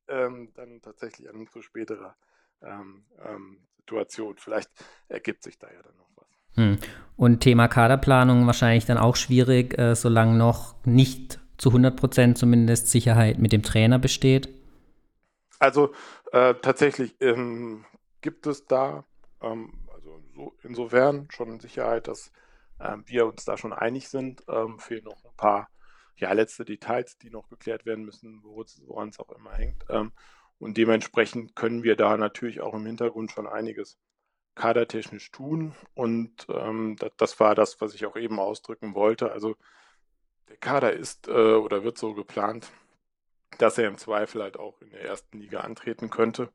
ähm, dann tatsächlich an zu späterer ähm, ähm, Situation. Vielleicht ergibt sich da ja dann noch was. Hm. Und Thema Kaderplanung wahrscheinlich dann auch schwierig, äh, solange noch nicht zu 100 Prozent zumindest Sicherheit mit dem Trainer besteht? Also äh, tatsächlich ähm, gibt es da, ähm, also so, insofern schon Sicherheit, dass äh, wir uns da schon einig sind. Ähm, fehlen noch ein paar ja, letzte Details, die noch geklärt werden müssen, woran es auch immer hängt. Ähm, und dementsprechend können wir da natürlich auch im Hintergrund schon einiges kadertechnisch tun. Und ähm, das, das, war das, was ich auch eben ausdrücken wollte. Also der Kader ist äh, oder wird so geplant, dass er im Zweifel halt auch in der ersten Liga antreten könnte.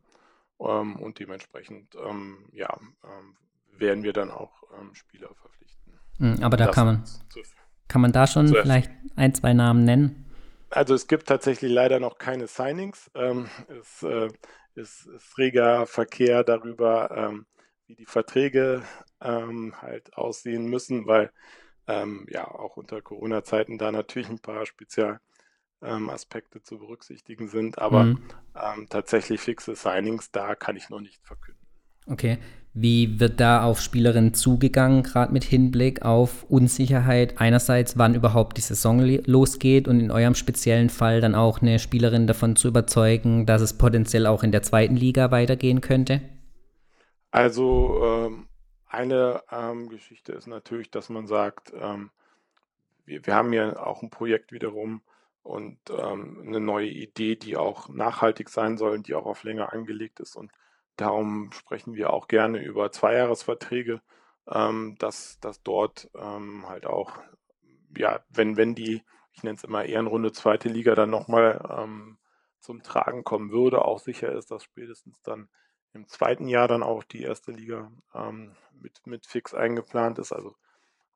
Ähm, und dementsprechend, ähm, ja, ähm, werden wir dann auch ähm, Spieler verpflichten. Hm, aber da kann man, kann man da schon vielleicht ein, zwei Namen nennen? Also es gibt tatsächlich leider noch keine Signings. Ähm, es äh, ist, ist, reger Verkehr darüber, wie die Verträge halt aussehen müssen, weil ähm, ja auch unter Corona-Zeiten da natürlich ein paar Spezialaspekte ähm, zu berücksichtigen sind. Aber mhm. Ähm, tatsächlich fixe Signings, da kann ich noch nicht verkünden. Okay. Wie wird da auf Spielerinnen zugegangen, gerade mit Hinblick auf Unsicherheit? Einerseits, wann überhaupt die Saison losgeht und in eurem speziellen Fall dann auch eine Spielerin davon zu überzeugen, dass es potenziell auch in der zweiten Liga weitergehen könnte? Also ähm, eine ähm, Geschichte ist natürlich, dass man sagt, ähm, wir, wir, haben ja auch ein Projekt wiederum und ähm, eine neue Idee, die auch nachhaltig sein soll, die auch auf länger angelegt ist und Darum sprechen wir auch gerne über Zweijahresverträge, ähm, dass, dass dort ähm, halt auch, ja, wenn, wenn die, ich nenne es immer Ehrenrunde zweite Liga dann nochmal ähm, zum Tragen kommen würde, auch sicher ist, dass spätestens dann im zweiten Jahr dann auch die erste Liga ähm, mit, mit fix eingeplant ist. Also,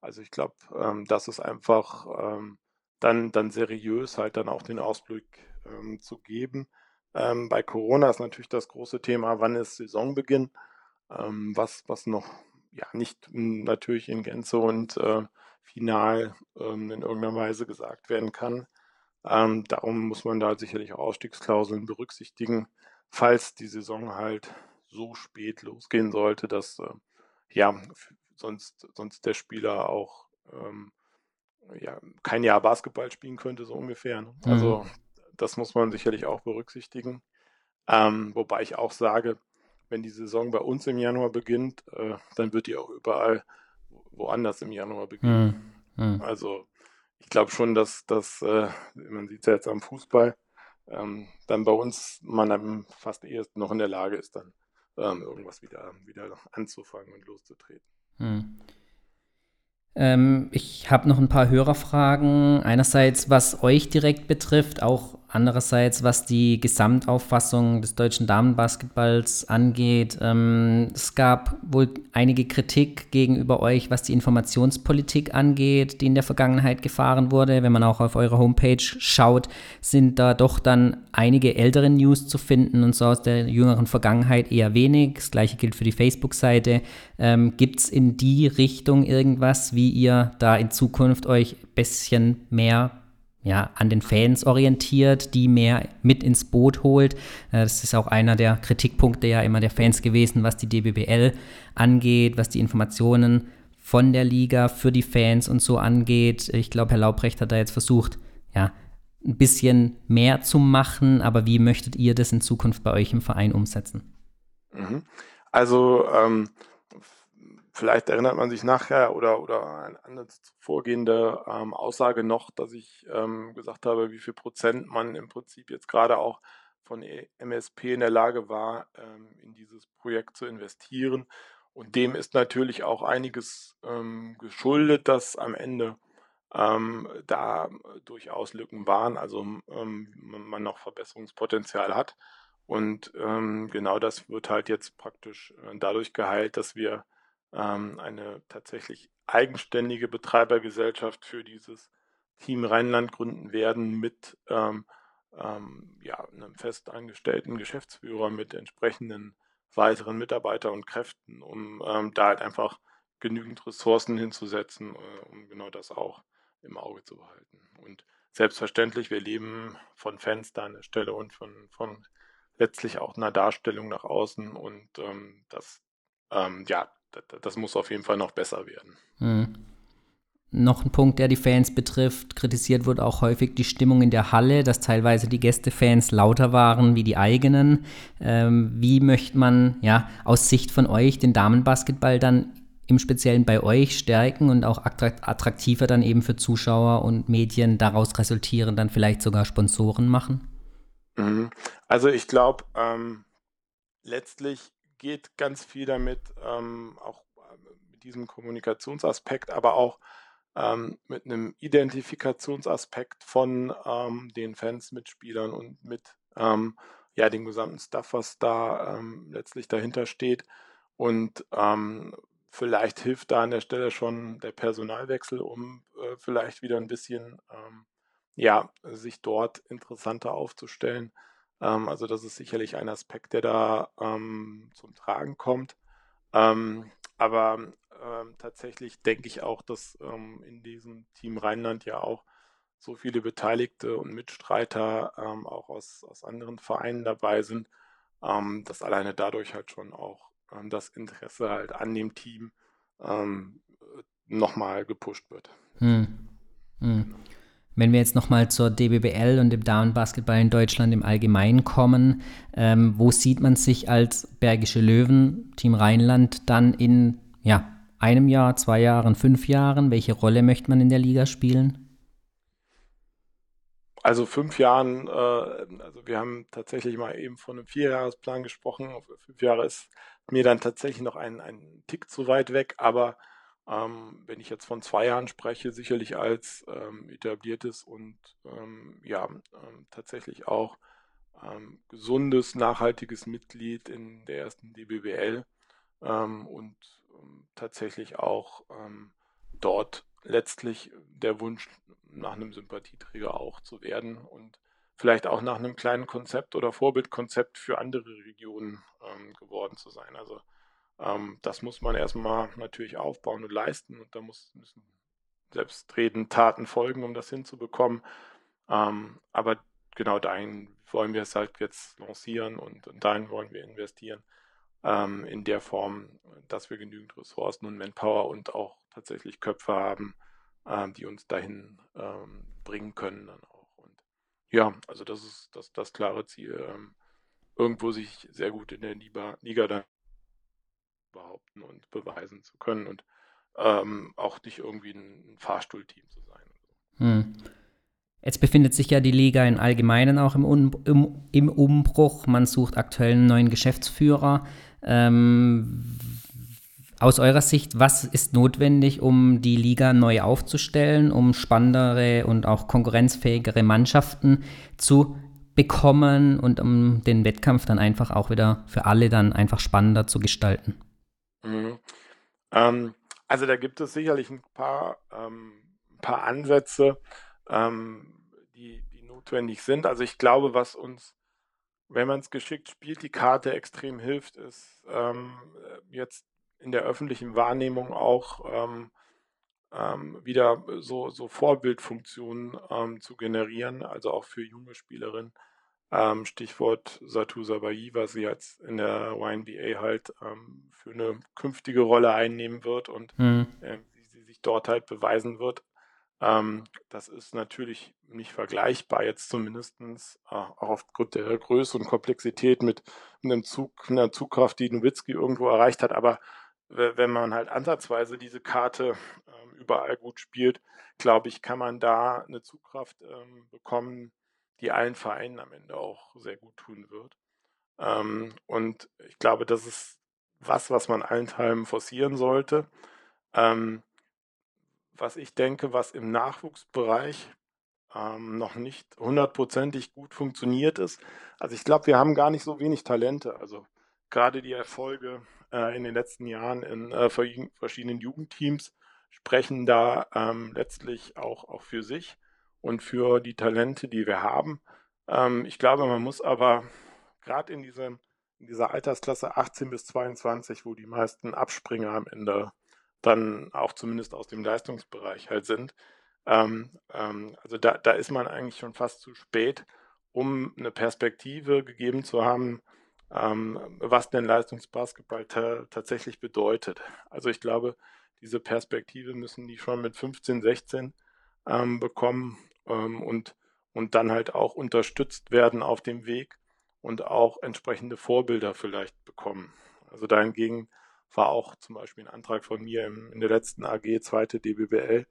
also ich glaube, ähm, das ist einfach ähm, dann, dann seriös halt dann auch den Ausblick ähm, zu geben. Ähm, bei Corona ist natürlich das große Thema, wann ist Saisonbeginn, ähm, was, was noch ja nicht natürlich in Gänze und äh, final ähm, in irgendeiner Weise gesagt werden kann. Ähm, darum muss man da sicherlich auch Ausstiegsklauseln berücksichtigen, falls die Saison halt so spät losgehen sollte, dass äh, ja sonst, sonst der Spieler auch ähm, ja, kein Jahr Basketball spielen könnte, so ungefähr. Ne? Also mhm. Das muss man sicherlich auch berücksichtigen. Ähm, wobei ich auch sage, wenn die Saison bei uns im Januar beginnt, äh, dann wird die auch überall woanders im Januar beginnen. Mhm. Also ich glaube schon, dass das, äh, man sieht es ja jetzt am Fußball, ähm, dann bei uns man fast ehesten noch in der Lage ist, dann ähm, irgendwas wieder, wieder anzufangen und loszutreten. Mhm. Ähm, ich habe noch ein paar Hörerfragen. Einerseits, was euch direkt betrifft, auch andererseits, was die Gesamtauffassung des deutschen Damenbasketballs angeht. Ähm, es gab wohl einige Kritik gegenüber euch, was die Informationspolitik angeht, die in der Vergangenheit gefahren wurde. Wenn man auch auf eure Homepage schaut, sind da doch dann einige ältere News zu finden und so aus der jüngeren Vergangenheit eher wenig. Das gleiche gilt für die Facebook-Seite. Ähm, Gibt es in die Richtung irgendwas, wie ihr da in Zukunft euch ein bisschen mehr ja, an den Fans orientiert, die mehr mit ins Boot holt. Äh, das ist auch einer der Kritikpunkte ja immer der Fans gewesen, was die DBBL angeht, was die Informationen von der Liga für die Fans und so angeht. Ich glaube, Herr Laubrecht hat da jetzt versucht, ja, ein bisschen mehr zu machen, aber wie möchtet ihr das in Zukunft bei euch im Verein umsetzen? Mhm. Also ähm, Vielleicht erinnert man sich nachher oder, oder eine andere vorgehende ähm, Aussage noch, dass ich ähm, gesagt habe, wie viel Prozent man im Prinzip jetzt gerade auch von e MSP in der Lage war, ähm, in dieses Projekt zu investieren. Und dem ist natürlich auch einiges ähm, geschuldet, dass am Ende ähm, da durchaus Lücken waren, also ähm, man noch Verbesserungspotenzial hat. Und genau das wird halt jetzt praktisch äh, dadurch geheilt, dass wir ähm, eine tatsächlich eigenständige Betreibergesellschaft für dieses Team Rheinland gründen werden mit ähm, ähm, ja, einem fest angestellten Geschäftsführer mit entsprechenden weiteren Mitarbeitern und Kräften, um ähm, da halt einfach genügend Ressourcen hinzusetzen, äh, um genau das auch im Auge zu behalten. Und selbstverständlich, wir leben von Fans da an der Stelle und von, von letztlich auch einer Darstellung nach außen und ähm, das, ähm, ja, das, muss auf jeden Fall noch besser werden. Mhm. Noch ein Punkt, der die Fans betrifft, kritisiert wurde auch häufig die Stimmung in der Halle, dass teilweise die Gästefans lauter waren wie die eigenen. Ähm, wie möchte man ja aus Sicht von euch den Damenbasketball dann im Speziellen bei euch stärken und auch attraktiver dann eben für Zuschauer und Medien daraus resultieren, dann vielleicht sogar Sponsoren machen? Mhm. Also ich glaube, ähm, letztlich geht ganz viel damit, ähm, auch äh, mit diesem Kommunikationsaspekt, aber auch ähm, mit einem Identifikationsaspekt von ähm, den Fans, Mitspielern und mit ähm, ja, dem gesamten Stuff, was da ähm, letztlich dahinter steht. Und ähm, vielleicht hilft da an der Stelle schon der Personalwechsel, um äh, vielleicht wieder ein bisschen ja, sich dort interessanter aufzustellen. Ähm, also das ist sicherlich ein Aspekt, der da ähm, zum Tragen kommt. Ähm, aber ähm, tatsächlich denke ich auch, dass ähm, in diesem Team Rheinland ja auch so viele Beteiligte und Mitstreiter ähm, auch aus, aus anderen Vereinen dabei sind, dass alleine dadurch halt schon auch das Interesse halt an dem Team nochmal gepusht wird. Hm. Hm. Wenn wir jetzt nochmal zur DBBL und dem Damenbasketball in Deutschland im Allgemeinen kommen, ähm, wo sieht man sich als Bergische Löwen, Team Rheinland, dann in ja, einem Jahr, zwei Jahren, fünf Jahren? Welche Rolle möchte man in der Liga spielen? Also fünf Jahren, äh, also wir haben tatsächlich mal eben von einem Vierjahresplan gesprochen. Fünf Jahre ist mir dann tatsächlich noch ein, ein Tick zu weit weg, aber ähm, wenn ich jetzt von zwei Jahren spreche, sicherlich als ähm, etabliertes und ähm, ja, ähm, tatsächlich auch ähm, gesundes, nachhaltiges Mitglied in der ersten DBWL ähm, und tatsächlich auch dort letztlich der Wunsch nach einem Sympathieträger auch zu werden und vielleicht auch nach einem kleinen Konzept oder Vorbildkonzept für andere Regionen geworden zu sein. Also ähm, das muss man erstmal natürlich aufbauen und leisten und da muss, müssen selbstredend Taten folgen, um das hinzubekommen. Ähm, aber genau dahin wollen wir es halt jetzt lancieren und, und dahin wollen wir investieren. Ähm, in der Form, dass wir genügend Ressourcen und Manpower und auch tatsächlich Köpfe haben, ähm, die uns dahin ähm, bringen können dann auch. Und ja, also das ist das, das klare Ziel, ähm, irgendwo sich sehr gut in der Liga, Liga dann behaupten und beweisen zu können und ähm, auch nicht irgendwie ein Fahrstuhlteam zu sein. Hm. Jetzt befindet sich ja die Liga im Allgemeinen auch im, um, im, im Umbruch. Man sucht aktuell einen neuen Geschäftsführer. Ähm, aus eurer Sicht, was ist notwendig, um die Liga neu aufzustellen, um spannendere und auch konkurrenzfähigere Mannschaften zu bekommen und um den Wettkampf dann einfach auch wieder für alle dann einfach spannender zu gestalten? Mhm. Ähm, also da gibt es sicherlich ein paar, ähm, ein paar Ansätze, ähm, die, die notwendig sind. Also ich glaube, was uns, wenn man es geschickt spielt, die Karte extrem hilft, ist ähm, jetzt in der öffentlichen Wahrnehmung auch ähm, ähm, wieder so, so Vorbildfunktionen zu generieren, also auch für junge Spielerinnen. Ähm, Stichwort Satu Sabai, was sie jetzt in der YNBA halt ähm, für eine künftige Rolle einnehmen wird und mhm. äh, wie sie sich dort halt beweisen wird. Ähm, das ist natürlich nicht vergleichbar, jetzt zumindest äh, auch aufgrund der Größe und Komplexität mit einem Zug, einer Zugkraft, die Nowitzki irgendwo erreicht hat. Aber wenn man halt ansatzweise diese Karte ähm, überall gut spielt, glaube ich, kann man da eine Zugkraft ähm, bekommen, die allen Vereinen am Ende auch sehr gut tun wird. Ähm, und ich glaube, das ist was, was man allen Teilen forcieren sollte. Ähm, was ich denke, was im Nachwuchsbereich ähm, noch nicht hundertprozentig gut funktioniert ist. Also ich glaube, wir haben gar nicht so wenig Talente. Also gerade die Erfolge äh, in den letzten Jahren in äh, verschiedenen Jugendteams sprechen da ähm, letztlich auch, auch für sich und für die Talente, die wir haben. Ähm, ich glaube, man muss aber gerade in, in dieser Altersklasse 18 bis 22, wo die meisten Abspringer am Ende dann auch zumindest aus dem Leistungsbereich halt sind, ähm, ähm, also da, da ist man eigentlich schon fast zu spät, um eine Perspektive gegeben zu haben, ähm, was denn Leistungsbasketball ta tatsächlich bedeutet. Also ich glaube, diese Perspektive müssen die schon mit 15, 16 ähm, bekommen ähm, und, und dann halt auch unterstützt werden auf dem Weg und auch entsprechende Vorbilder vielleicht bekommen. Also dahingegen war auch zum Beispiel ein Antrag von mir im, in der letzten AG, zweite DBBL,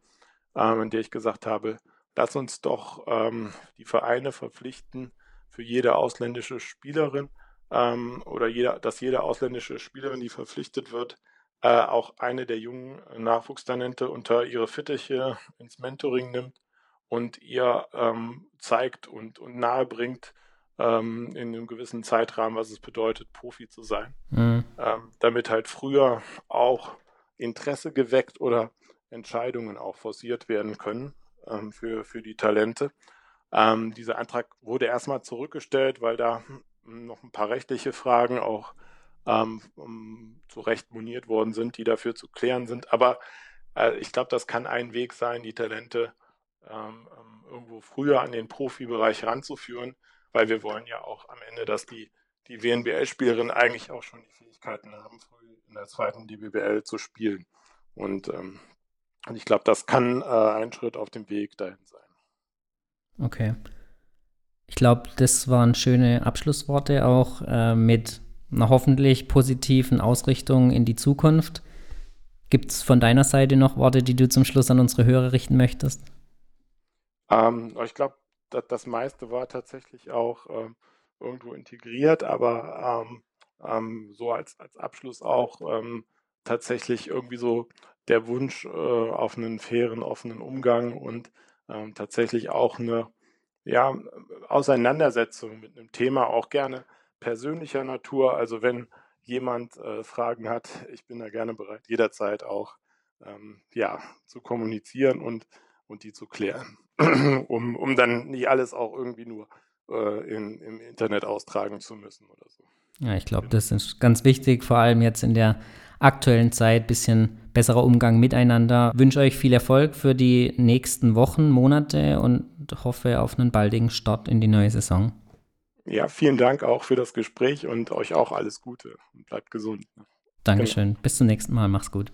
ähm, in der ich gesagt habe, lass uns doch ähm, die Vereine verpflichten, für jede ausländische Spielerin ähm, oder jeder, dass jede ausländische Spielerin, die verpflichtet wird, äh, auch eine der jungen Nachwuchstalente unter ihre Fittiche ins Mentoring nimmt und ihr ähm, zeigt und, und nahebringt ähm, in einem gewissen Zeitrahmen, was es bedeutet, Profi zu sein. Mhm. Ähm, damit halt früher auch Interesse geweckt oder Entscheidungen auch forciert werden können ähm, für, für die Talente. Ähm, dieser Antrag wurde erstmal zurückgestellt, weil da noch ein paar rechtliche Fragen auch ähm, um, zu Recht moniert worden sind, die dafür zu klären sind. Aber äh, ich glaube, das kann ein Weg sein, die Talente ähm, ähm, irgendwo früher an den Profibereich ranzuführen, weil wir wollen ja auch am Ende, dass die, die WNBL-Spielerinnen eigentlich auch schon die Fähigkeiten haben, früh in der zweiten DBBL zu spielen. Und, ähm, und ich glaube, das kann äh, ein Schritt auf dem Weg dahin sein. Okay. Ich glaube, das waren schöne Abschlussworte auch äh, mit einer hoffentlich positiven Ausrichtung in die Zukunft. Gibt es von deiner Seite noch Worte, die du zum Schluss an unsere Hörer richten möchtest? Ähm, ich glaube, das, meiste war tatsächlich auch ähm, irgendwo integriert, aber ähm, ähm so als, als Abschluss auch ähm, tatsächlich irgendwie so der Wunsch äh, auf einen fairen, offenen Umgang und ähm, tatsächlich auch eine ja, Auseinandersetzung mit einem Thema, auch gerne persönlicher Natur. Also wenn jemand äh, Fragen hat, ich bin da gerne bereit, jederzeit auch ja, zu kommunizieren und, und die zu klären, um, um dann nicht alles auch irgendwie nur äh, in, im Internet austragen zu müssen oder so. Ja, ich glaube, das ist ganz wichtig, vor allem jetzt in der aktuellen Zeit, bisschen besserer Umgang miteinander. Ich wünsche euch viel Erfolg für die nächsten Wochen, Monate und hoffe auf einen baldigen Start in die neue Saison. Ja, vielen Dank auch für das Gespräch und euch auch alles Gute und bleibt gesund. Dankeschön. Genau. Bis zum nächsten Mal. Mach's gut.